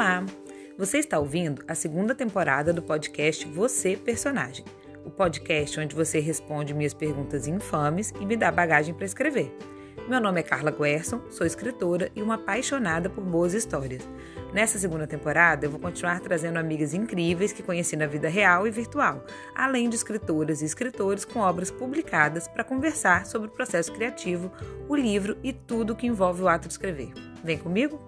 Olá! Você está ouvindo a segunda temporada do podcast Você Personagem, o podcast onde você responde minhas perguntas infames e me dá bagagem para escrever. Meu nome é Carla Guerson, sou escritora e uma apaixonada por boas histórias. Nessa segunda temporada, eu vou continuar trazendo amigas incríveis que conheci na vida real e virtual, além de escritoras e escritores com obras publicadas para conversar sobre o processo criativo, o livro e tudo que envolve o ato de escrever. Vem comigo?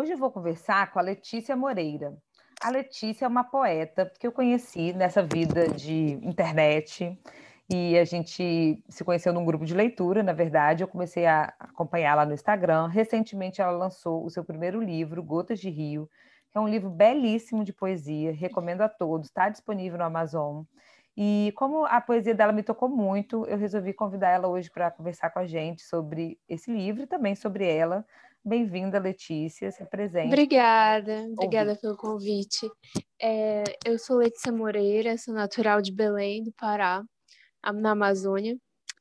Hoje eu vou conversar com a Letícia Moreira. A Letícia é uma poeta que eu conheci nessa vida de internet e a gente se conheceu num grupo de leitura, na verdade. Eu comecei a acompanhá-la no Instagram. Recentemente, ela lançou o seu primeiro livro, Gotas de Rio, que é um livro belíssimo de poesia. Recomendo a todos. Está disponível no Amazon. E como a poesia dela me tocou muito, eu resolvi convidar ela hoje para conversar com a gente sobre esse livro e também sobre ela. Bem-vinda, Letícia, se apresente. Obrigada, obrigada pelo convite. É, eu sou Letícia Moreira, sou natural de Belém, do Pará na Amazônia.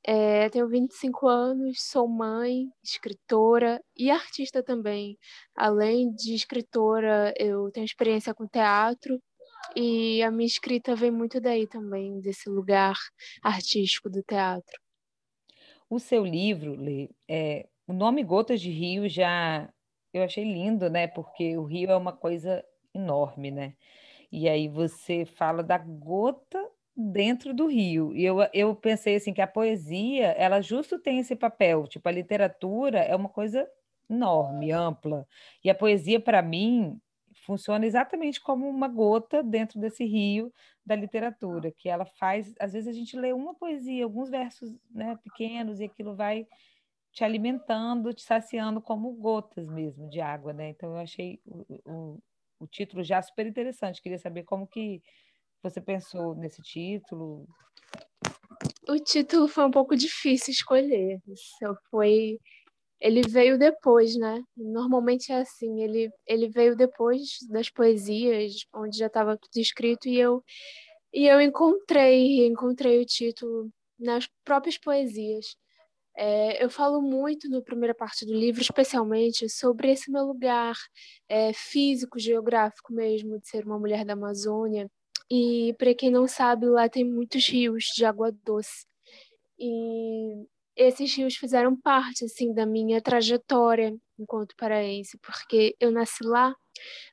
É, tenho 25 anos, sou mãe, escritora e artista também. Além de escritora, eu tenho experiência com teatro e a minha escrita vem muito daí também, desse lugar artístico do teatro. O seu livro, Lê, é, o nome Gotas de Rio já eu achei lindo, né? Porque o rio é uma coisa enorme, né? E aí você fala da gota dentro do rio. E eu, eu pensei assim que a poesia, ela justo tem esse papel, tipo, a literatura é uma coisa enorme, ampla. E a poesia, para mim, funciona exatamente como uma gota dentro desse rio da literatura, que ela faz, às vezes a gente lê uma poesia, alguns versos né, pequenos, e aquilo vai te alimentando, te saciando como gotas mesmo de água, né? Então eu achei o, o, o título já super interessante. Queria saber como que você pensou nesse título? O título foi um pouco difícil escolher. Foi, ele veio depois, né? Normalmente é assim. Ele, ele veio depois das poesias, onde já estava tudo escrito e eu e eu encontrei, encontrei o título nas próprias poesias. É, eu falo muito na primeira parte do livro, especialmente sobre esse meu lugar é, físico, geográfico mesmo, de ser uma mulher da Amazônia, e para quem não sabe, lá tem muitos rios de água doce. E esses rios fizeram parte assim da minha trajetória enquanto paraense, porque eu nasci lá,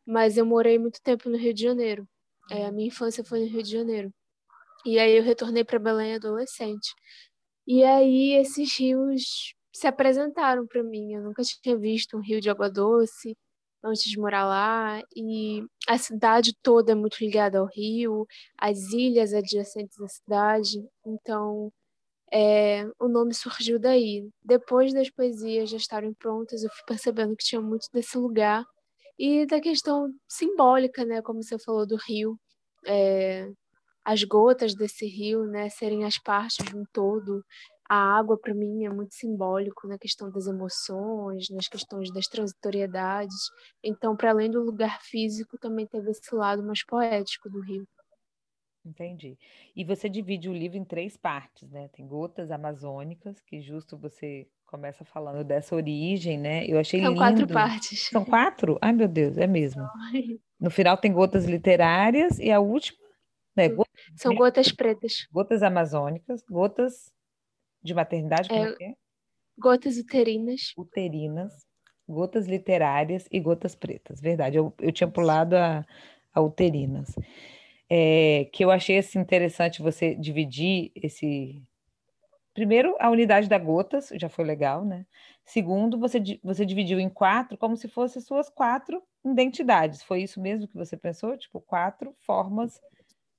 mas eu morei muito tempo no Rio de Janeiro. É, a minha infância foi no Rio de Janeiro. E aí eu retornei para Belém adolescente. E aí esses rios se apresentaram para mim. Eu nunca tinha visto um rio de água doce antes de morar lá, e a cidade toda é muito ligada ao rio, as ilhas adjacentes à cidade, então é, o nome surgiu daí. Depois das poesias já estarem prontas, eu fui percebendo que tinha muito desse lugar e da questão simbólica, né, como você falou do rio, é, as gotas desse rio, né, serem as partes de um todo, a água para mim é muito simbólico na questão das emoções, nas questões das transitoriedades. Então, para além do lugar físico, também teve esse lado mais poético do rio. Entendi. E você divide o livro em três partes, né? Tem gotas amazônicas, que justo você começa falando dessa origem, né? Eu achei São lindo. quatro partes. São quatro? Ai, meu Deus, é mesmo. No final tem gotas literárias e a última, né? Gotas... São gotas pretas. Gotas amazônicas, gotas de maternidade, como é, é, é? Gotas uterinas. Uterinas, gotas literárias e gotas pretas. Verdade, eu, eu tinha pulado a, a uterinas. É, que eu achei assim, interessante você dividir esse. Primeiro, a unidade da gotas, já foi legal, né? Segundo, você, você dividiu em quatro, como se fossem suas quatro identidades. Foi isso mesmo que você pensou? Tipo, quatro formas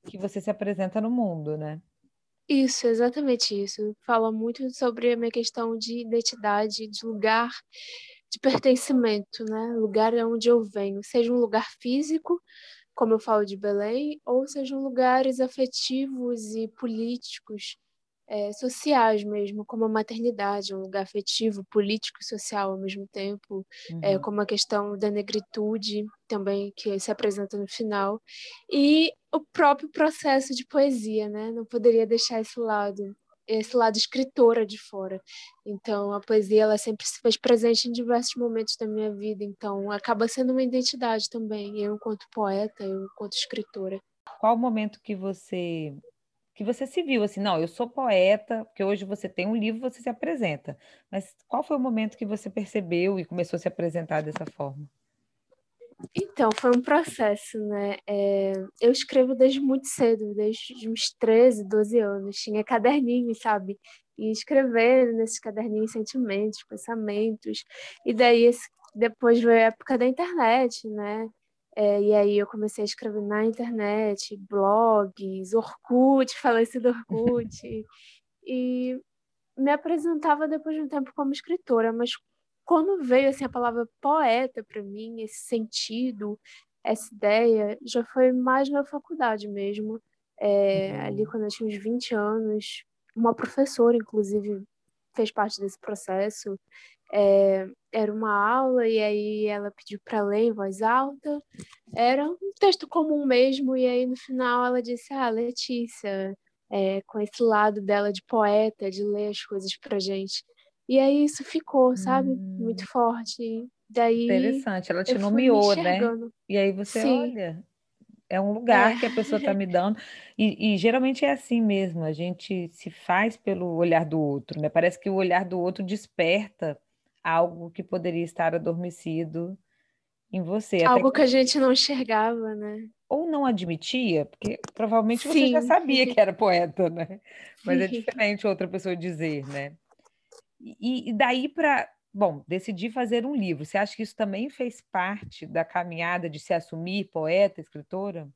que você se apresenta no mundo, né? Isso, exatamente isso. Fala muito sobre a minha questão de identidade, de lugar de pertencimento, né? Lugar onde eu venho, seja um lugar físico, como eu falo de Belém, ou sejam lugares afetivos e políticos é, sociais mesmo, como a maternidade, um lugar afetivo, político e social ao mesmo tempo, é, uhum. é, como a questão da negritude também, que se apresenta no final, e o próprio processo de poesia, né? Não poderia deixar esse lado. esse lado escritora de fora. Então, a poesia ela sempre se fez presente em diversos momentos da minha vida. Então, acaba sendo uma identidade também. Eu, enquanto poeta, eu, enquanto escritora. Qual o momento que você que você se viu assim, não, eu sou poeta, porque hoje você tem um livro, você se apresenta. Mas qual foi o momento que você percebeu e começou a se apresentar dessa forma? Então, foi um processo, né? É, eu escrevo desde muito cedo, desde uns 13, 12 anos. Tinha caderninhos, sabe? E escrevendo nesses caderninhos sentimentos, pensamentos. E daí, depois veio a época da internet, né? É, e aí eu comecei a escrever na internet, blogs, Orkut, falecido Orkut. e me apresentava depois de um tempo como escritora, mas quando veio assim a palavra poeta para mim, esse sentido, essa ideia, já foi mais na faculdade mesmo. É, uhum. Ali quando eu tinha uns 20 anos, uma professora, inclusive, fez parte desse processo. É, era uma aula e aí ela pediu para ler em voz alta. Era um texto comum mesmo, e aí no final ela disse: Ah, Letícia, é, com esse lado dela de poeta, de ler as coisas para gente. E aí isso ficou, sabe? Hum. Muito forte. Daí Interessante, ela te nomeou, né? E aí você Sim. olha, é um lugar é. que a pessoa está me dando. E, e, geralmente é assim mesmo, a gente se faz pelo olhar do outro, né? Parece que o olhar do outro desperta algo que poderia estar adormecido em você. Algo que... que a gente não enxergava, né? Ou não admitia, porque provavelmente Sim. você já sabia que era poeta, né? Mas é diferente outra pessoa dizer, né? E, e daí para, bom, decidi fazer um livro. Você acha que isso também fez parte da caminhada de se assumir poeta, escritora?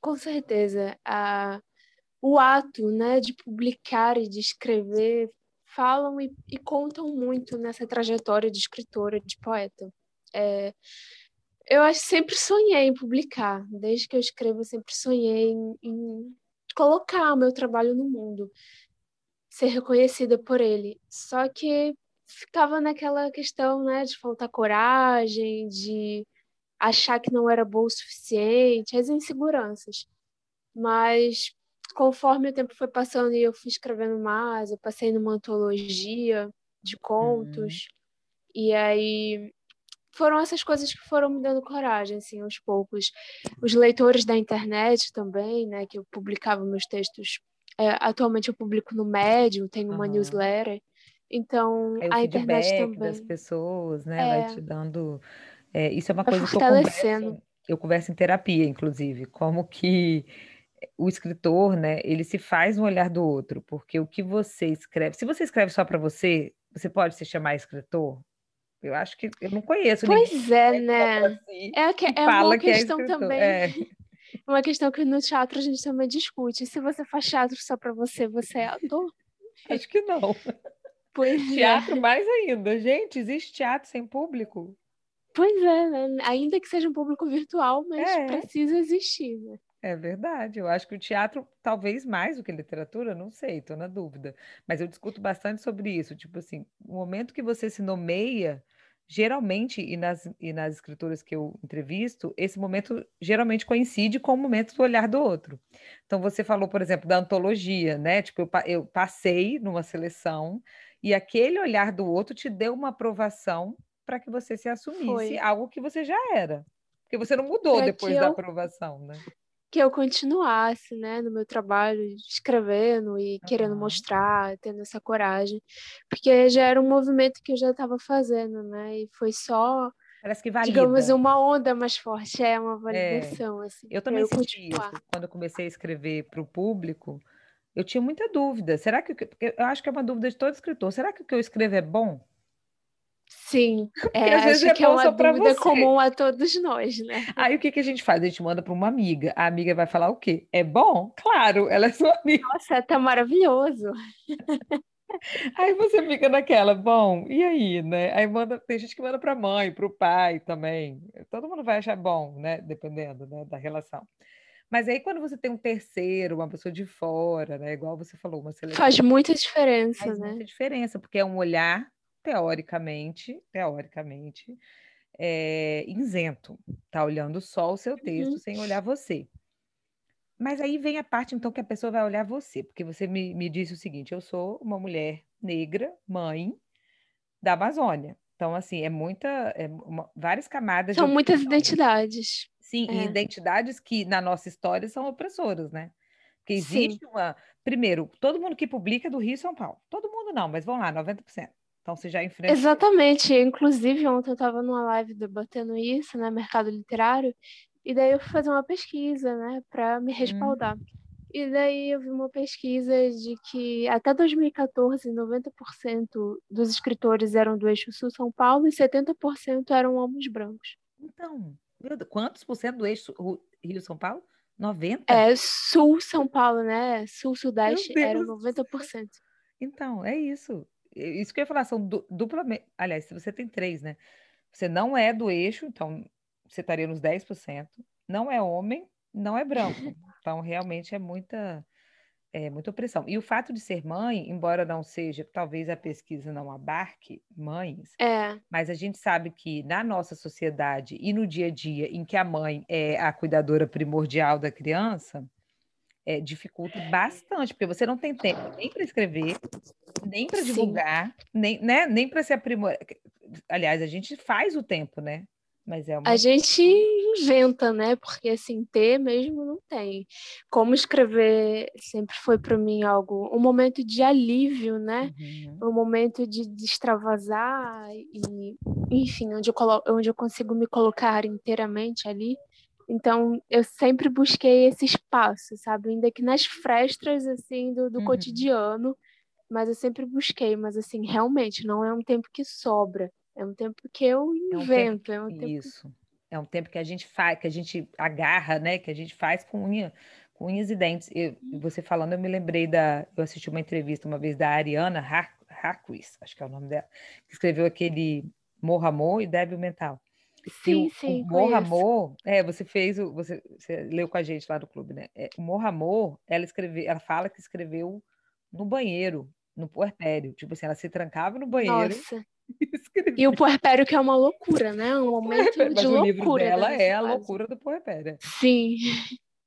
Com certeza. A, o ato né, de publicar e de escrever falam e, e contam muito nessa trajetória de escritora, de poeta. É, eu acho sempre sonhei em publicar. Desde que eu escrevo, sempre sonhei em, em colocar o meu trabalho no mundo ser reconhecida por ele. Só que ficava naquela questão, né, de faltar coragem, de achar que não era boa o suficiente, as inseguranças. Mas conforme o tempo foi passando e eu fui escrevendo mais, eu passei numa antologia de contos, uhum. e aí foram essas coisas que foram me dando coragem, assim, aos poucos. Os leitores da internet também, né, que eu publicava meus textos é, atualmente eu publico no Medium, tenho uma uhum. newsletter. Então, é a internet também. das pessoas, né? É, vai te dando. É, isso é uma coisa que eu converso, eu converso em terapia, inclusive, como que o escritor, né, ele se faz no olhar do outro, porque o que você escreve, se você escreve só para você, você pode se chamar escritor? Eu acho que eu não conheço Pois é, né? Assim, é, que, é uma é questão é também. É. uma questão que no teatro a gente também discute. Se você faz teatro só para você, você é ator? Acho que não. Pois é. teatro é. mais ainda. Gente, existe teatro sem público? Pois é, né? ainda que seja um público virtual, mas é. precisa existir, né? É verdade. Eu acho que o teatro, talvez mais do que literatura, não sei, estou na dúvida. Mas eu discuto bastante sobre isso. Tipo assim, o momento que você se nomeia, geralmente, e nas, e nas escrituras que eu entrevisto, esse momento geralmente coincide com o momento do olhar do outro. Então, você falou, por exemplo, da antologia, né? Tipo, eu, eu passei numa seleção e aquele olhar do outro te deu uma aprovação para que você se assumisse Foi. algo que você já era. Porque você não mudou pra depois da eu... aprovação, né? Que eu continuasse, né, no meu trabalho, escrevendo e querendo mostrar, tendo essa coragem, porque já era um movimento que eu já estava fazendo, né, e foi só Parece que valida. Digamos, uma onda mais forte, é uma validação. É. Assim, eu também eu senti continuar. isso. Quando eu comecei a escrever para o público, eu tinha muita dúvida. Será que. Eu acho que é uma dúvida de todo escritor. Será que o que eu escrevo é bom? Sim, é, acho é que é uma dúvida comum a todos nós, né? Aí o que, que a gente faz? A gente manda para uma amiga. A amiga vai falar o quê? É bom? Claro, ela é sua amiga. Nossa, tá maravilhoso. Aí você fica naquela, bom, e aí, né? Aí manda, tem gente que manda para a mãe, para o pai também. Todo mundo vai achar bom, né? Dependendo né, da relação. Mas aí quando você tem um terceiro, uma pessoa de fora, né? Igual você falou, uma seleção. Faz muita diferença, faz né? Faz muita diferença, porque é um olhar teoricamente, teoricamente, é, isento, tá olhando só o seu texto uhum. sem olhar você. Mas aí vem a parte, então, que a pessoa vai olhar você, porque você me, me disse o seguinte: eu sou uma mulher negra, mãe da Amazônia. Então, assim, é muita, é uma, várias camadas. São muitas identidades. Sim, é. e identidades que na nossa história são opressoras, né? Porque existe Sim. uma. Primeiro, todo mundo que publica é do Rio e São Paulo. Todo mundo não, mas vamos lá, 90%. Então você já enfrenta. Exatamente. Inclusive, ontem eu estava numa live debatendo isso, né? Mercado literário, e daí eu fui fazer uma pesquisa, né, para me respaldar. Hum. E daí eu vi uma pesquisa de que até 2014, 90% dos escritores eram do eixo sul-São Paulo e 70% eram homens brancos. Então, quantos por cento do eixo Rio-São Paulo? 90%? É, sul-São Paulo, né? Sul-Sudeste eram 90%. Então, é isso. Isso que eu ia falar, são duplamente. Aliás, se você tem três, né? Você não é do eixo, então você estaria nos 10%. Não é homem, não é branco. Então, realmente é muita, é, muita opressão. E o fato de ser mãe, embora não seja, talvez a pesquisa não abarque mães, é. mas a gente sabe que na nossa sociedade e no dia a dia em que a mãe é a cuidadora primordial da criança, é, dificulta bastante, porque você não tem tempo nem para escrever, nem para divulgar, nem, né, nem para se aprimorar. Aliás, a gente faz o tempo, né? Mas é uma... A gente inventa, né? Porque assim, ter mesmo não tem. Como escrever sempre foi para mim algo, um momento de alívio, né? Uhum. Um momento de, de extravasar e, enfim, onde eu, colo onde eu consigo me colocar inteiramente ali. Então, eu sempre busquei esse espaço, sabe? Ainda que nas frestas, assim, do, do uhum. cotidiano, mas eu sempre busquei. Mas, assim, realmente, não é um tempo que sobra. É um tempo que eu invento. É um tempo, é um tempo isso. Que... É um tempo que a gente faz, que a gente agarra, né? Que a gente faz com unha, com unhas e dentes. Eu, uhum. você falando, eu me lembrei da. Eu assisti uma entrevista uma vez da Ariana Har Harquis, acho que é o nome dela, que escreveu aquele Morra Amor e Débil Mental. Sim, o, sim. O Morra Amor, é, você fez o. Você, você leu com a gente lá no clube, né? É, o Morra Amor, ela escreveu, ela fala que escreveu no banheiro, no puerpério. Tipo assim, ela se trancava no banheiro. Nossa. E o puerpério que é uma loucura, né? Um momento de Mas loucura. O livro dela é a loucura do puerpério. Sim.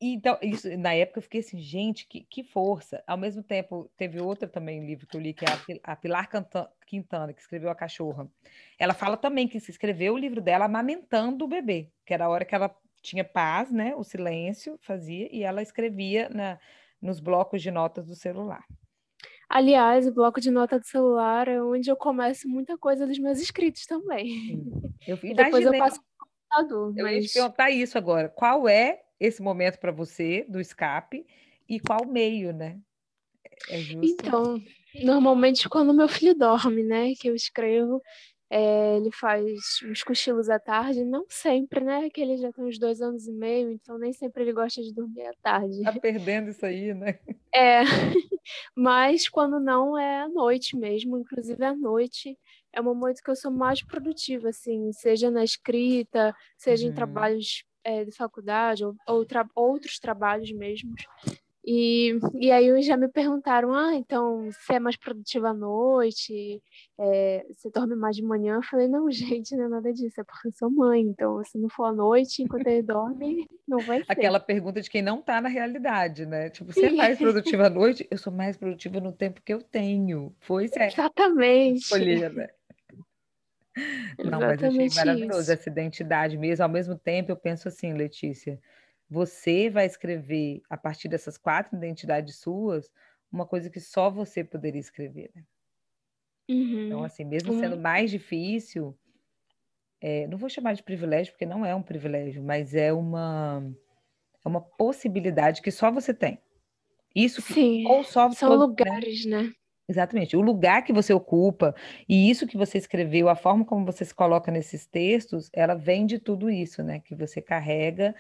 Então, isso, na época eu fiquei assim, gente, que, que força. Ao mesmo tempo, teve outro também livro que eu li, que é a, Pilar Quintana, que escreveu A Cachorra. Ela fala também que se escreveu o livro dela amamentando o bebê, que era a hora que ela tinha paz, né? O silêncio fazia, e ela escrevia na, nos blocos de notas do celular. Aliás, o bloco de nota do celular é onde eu começo muita coisa dos meus escritos também. Eu e depois eu passo para o computador. Eu mas... ia te perguntar isso agora. Qual é esse momento para você do escape e qual meio, né? É justo? Então, normalmente quando meu filho dorme, né, que eu escrevo, é, ele faz uns cochilos à tarde, não sempre, né? Que ele já tem uns dois anos e meio, então nem sempre ele gosta de dormir à tarde. Tá perdendo isso aí, né? É, mas quando não é à noite mesmo, inclusive à noite é um momento que eu sou mais produtiva, assim, seja na escrita, seja uhum. em trabalhos é, de faculdade ou, ou tra outros trabalhos mesmos. E, e aí já me perguntaram, ah, então você é mais produtiva à noite, é, você dorme mais de manhã? Eu falei, não, gente, não é nada disso, é porque eu sou mãe, então se não for à noite, enquanto ele dorme, não vai ser. Aquela pergunta de quem não está na realidade, né? Tipo, você é mais produtiva à noite? Eu sou mais produtiva no tempo que eu tenho. Foi certo. Exatamente. Escolher, né? Não, mas eu achei maravilhoso isso. essa identidade mesmo. Ao mesmo tempo, eu penso assim, Letícia, você vai escrever, a partir dessas quatro identidades suas, uma coisa que só você poderia escrever. Né? Uhum. Então, assim, mesmo uhum. sendo mais difícil, é, não vou chamar de privilégio, porque não é um privilégio, mas é uma, é uma possibilidade que só você tem. Isso que, Sim, ou só são todo, lugares, né? né? Exatamente. O lugar que você ocupa e isso que você escreveu, a forma como você se coloca nesses textos, ela vem de tudo isso, né? Que você carrega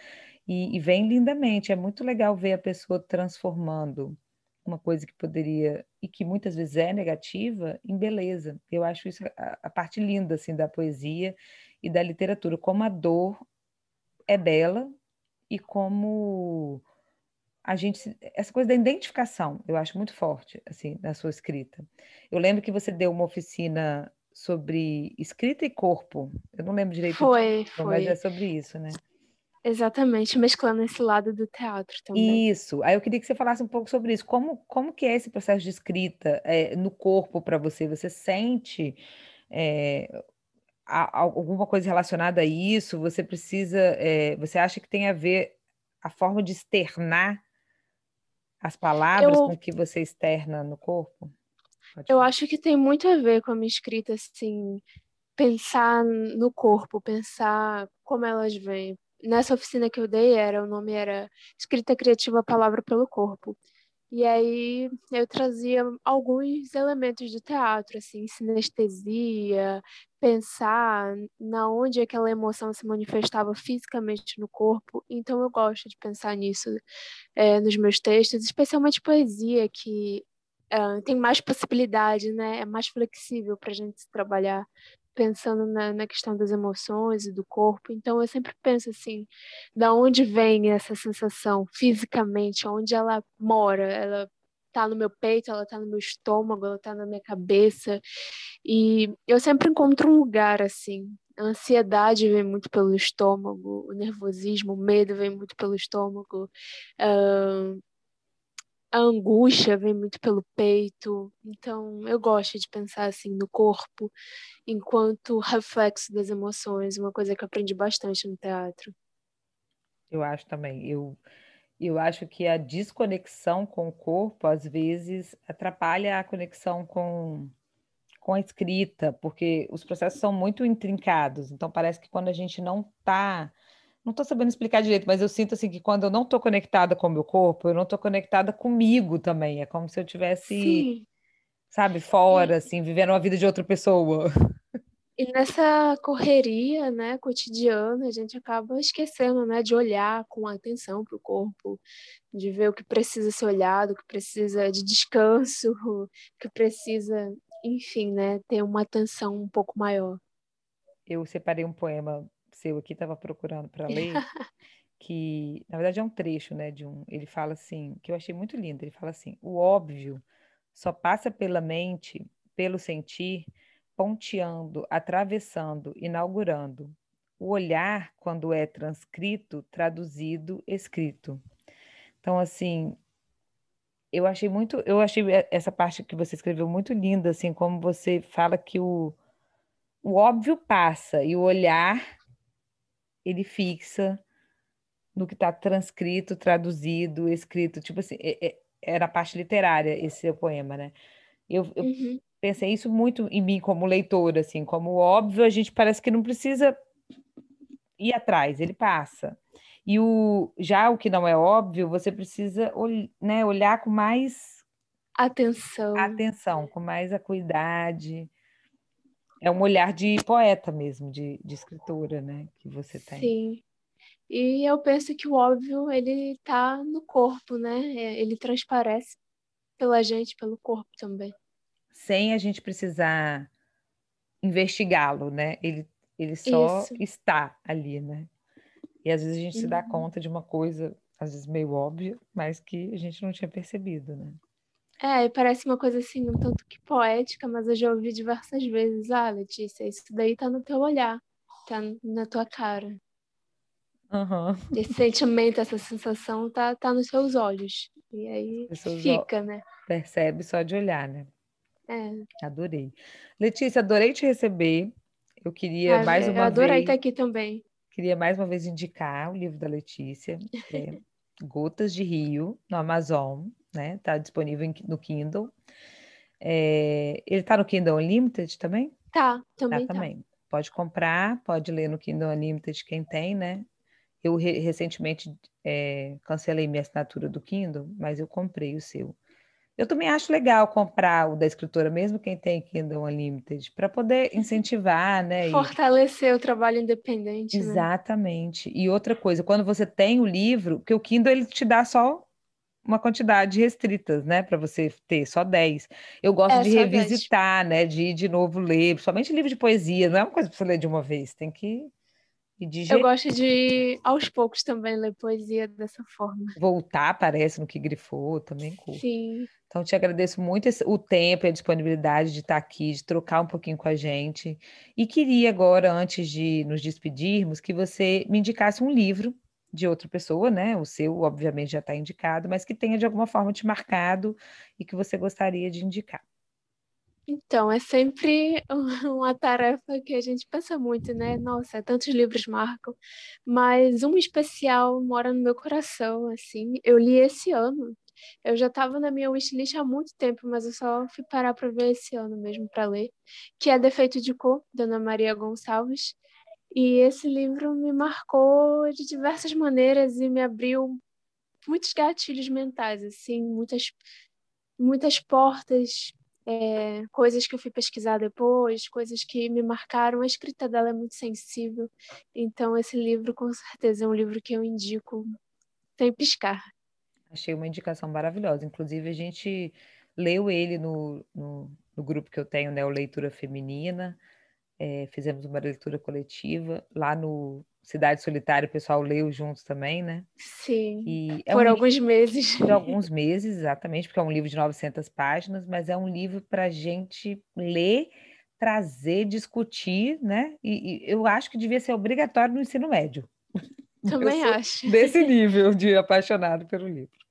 e, e vem lindamente. É muito legal ver a pessoa transformando uma coisa que poderia e que muitas vezes é negativa em beleza. Eu acho isso a, a parte linda assim da poesia e da literatura, como a dor é bela e como a gente essa coisa da identificação eu acho muito forte assim na sua escrita eu lembro que você deu uma oficina sobre escrita e corpo eu não lembro direito foi, foi. mas é sobre isso né Exatamente, mesclando esse lado do teatro também. Isso. Aí eu queria que você falasse um pouco sobre isso. Como, como que é esse processo de escrita é, no corpo para você? Você sente é, alguma coisa relacionada a isso? Você precisa, é, você acha que tem a ver a forma de externar as palavras eu, com que você externa no corpo? Pode eu falar. acho que tem muito a ver com a minha escrita, assim, pensar no corpo, pensar como elas vêm. Nessa oficina que eu dei, era o nome era Escrita Criativa Palavra pelo Corpo. E aí eu trazia alguns elementos do teatro, assim, sinestesia, pensar na onde aquela emoção se manifestava fisicamente no corpo. Então eu gosto de pensar nisso é, nos meus textos, especialmente poesia, que uh, tem mais possibilidade, né? É mais flexível para a gente trabalhar pensando na, na, questão das emoções e do corpo. Então eu sempre penso assim, da onde vem essa sensação fisicamente, onde ela mora, ela tá no meu peito, ela tá no meu estômago, ela tá na minha cabeça. E eu sempre encontro um lugar assim. A ansiedade vem muito pelo estômago, o nervosismo, o medo vem muito pelo estômago. Uh, a angústia vem muito pelo peito. Então, eu gosto de pensar assim no corpo enquanto reflexo das emoções, uma coisa que eu aprendi bastante no teatro. Eu acho também. Eu eu acho que a desconexão com o corpo às vezes atrapalha a conexão com com a escrita, porque os processos são muito intrincados. Então parece que quando a gente não está não estou sabendo explicar direito, mas eu sinto assim que quando eu não estou conectada com o meu corpo, eu não estou conectada comigo também. É como se eu tivesse, sabe, fora, assim, vivendo uma vida de outra pessoa. E nessa correria, né, cotidiana, a gente acaba esquecendo, né, de olhar com atenção para o corpo, de ver o que precisa ser olhado, o que precisa de descanso, o que precisa, enfim, né, ter uma atenção um pouco maior. Eu separei um poema seu aqui, estava procurando para ler, que na verdade é um trecho, né, de um, ele fala assim, que eu achei muito lindo, ele fala assim: "O óbvio só passa pela mente, pelo sentir, ponteando, atravessando, inaugurando. O olhar quando é transcrito, traduzido, escrito". Então assim, eu achei muito, eu achei essa parte que você escreveu muito linda, assim, como você fala que o, o óbvio passa e o olhar ele fixa no que está transcrito, traduzido, escrito. Tipo assim, é, é, era a parte literária esse seu poema, né? Eu, eu uhum. pensei isso muito em mim como leitora, assim, como óbvio, a gente parece que não precisa ir atrás, ele passa. E o, já o que não é óbvio, você precisa né, olhar com mais atenção. Atenção, com mais acuidade é um olhar de poeta mesmo, de, de escritora, né, que você tem. Sim. E eu penso que o óbvio, ele está no corpo, né? É, ele transparece pela gente, pelo corpo também. Sem a gente precisar investigá-lo, né? Ele, ele só Isso. está ali, né? E às vezes a gente uhum. se dá uhum. conta de uma coisa, às vezes meio óbvia, mas que a gente não tinha percebido, né? É, parece uma coisa assim, um tanto que poética, mas eu já ouvi diversas vezes. Ah, Letícia, isso daí tá no teu olhar, tá na tua cara. Uhum. Esse sentimento, essa sensação tá, tá nos seus olhos. E aí fica, né? Percebe só de olhar, né? É. Adorei. Letícia, adorei te receber. Eu queria ah, mais uma vez. Eu adorei estar aqui também. Queria mais uma vez indicar o livro da Letícia, é Gotas de Rio, no Amazon né? Tá disponível no Kindle. É, ele tá no Kindle Unlimited também? Tá, também tá. Também. Pode comprar, pode ler no Kindle Unlimited quem tem, né? Eu re recentemente é, cancelei minha assinatura do Kindle, mas eu comprei o seu. Eu também acho legal comprar o da escritora, mesmo quem tem Kindle Unlimited, para poder incentivar, né? Fortalecer e... o trabalho independente. Né? Exatamente. Né? E outra coisa, quando você tem o livro, porque o Kindle ele te dá só uma quantidade restrita, né, para você ter só 10. Eu gosto é, de revisitar, 10. né, de ir de novo ler, principalmente livro de poesia, não é uma coisa para você ler de uma vez, tem que Eu gosto de aos poucos também ler poesia dessa forma. Voltar, parece no que grifou, também curto. Sim. Então te agradeço muito o tempo e a disponibilidade de estar aqui, de trocar um pouquinho com a gente. E queria agora, antes de nos despedirmos, que você me indicasse um livro de outra pessoa, né? O seu, obviamente, já está indicado, mas que tenha de alguma forma te marcado e que você gostaria de indicar. Então, é sempre uma tarefa que a gente pensa muito, né? Nossa, tantos livros marcam, mas um especial mora no meu coração, assim. Eu li esse ano. Eu já estava na minha wishlist há muito tempo, mas eu só fui parar para ver esse ano mesmo para ler, que é Defeito de Cor, da Ana Maria Gonçalves. E esse livro me marcou de diversas maneiras e me abriu muitos gatilhos mentais, assim, muitas muitas portas é, coisas que eu fui pesquisar depois, coisas que me marcaram. A escrita dela é muito sensível, então esse livro com certeza é um livro que eu indico sem piscar. Achei uma indicação maravilhosa. Inclusive, a gente leu ele no, no, no grupo que eu tenho, né, o Leitura Feminina. É, fizemos uma leitura coletiva lá no Cidade Solitária, o pessoal leu juntos também, né? Sim, e é por um alguns meses. Por alguns meses, exatamente, porque é um livro de 900 páginas, mas é um livro para a gente ler, trazer, discutir, né? E, e, eu acho que devia ser obrigatório no ensino médio. Também acho. Desse nível de apaixonado pelo livro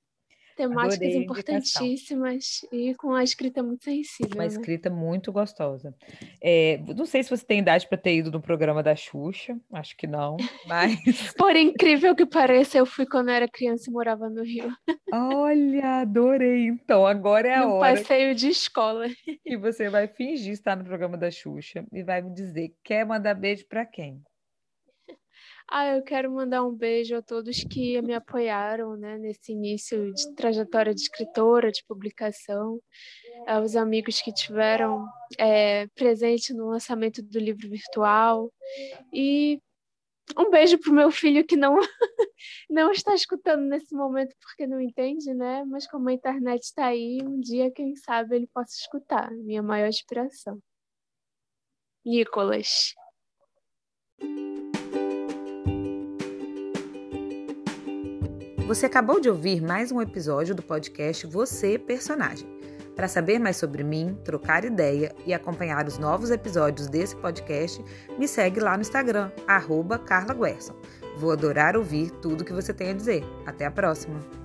temáticas importantíssimas e com a escrita muito sensível. Uma né? escrita muito gostosa. É, não sei se você tem idade para ter ido no programa da Xuxa, acho que não, mas. Por incrível que pareça, eu fui quando eu era criança e morava no Rio. Olha, adorei. Então, agora é a no hora. passeio de escola. E você vai fingir estar no programa da Xuxa e vai me dizer: quer mandar beijo para quem? Ah, eu quero mandar um beijo a todos que me apoiaram né, nesse início de trajetória de escritora, de publicação, aos amigos que tiveram é, presente no lançamento do livro virtual. E um beijo para o meu filho que não, não está escutando nesse momento porque não entende, né? Mas como a internet está aí, um dia, quem sabe, ele possa escutar. Minha maior inspiração. Nicolas. Você acabou de ouvir mais um episódio do podcast Você Personagem. Para saber mais sobre mim, trocar ideia e acompanhar os novos episódios desse podcast, me segue lá no Instagram, arroba Carla Guerson. Vou adorar ouvir tudo que você tem a dizer. Até a próxima!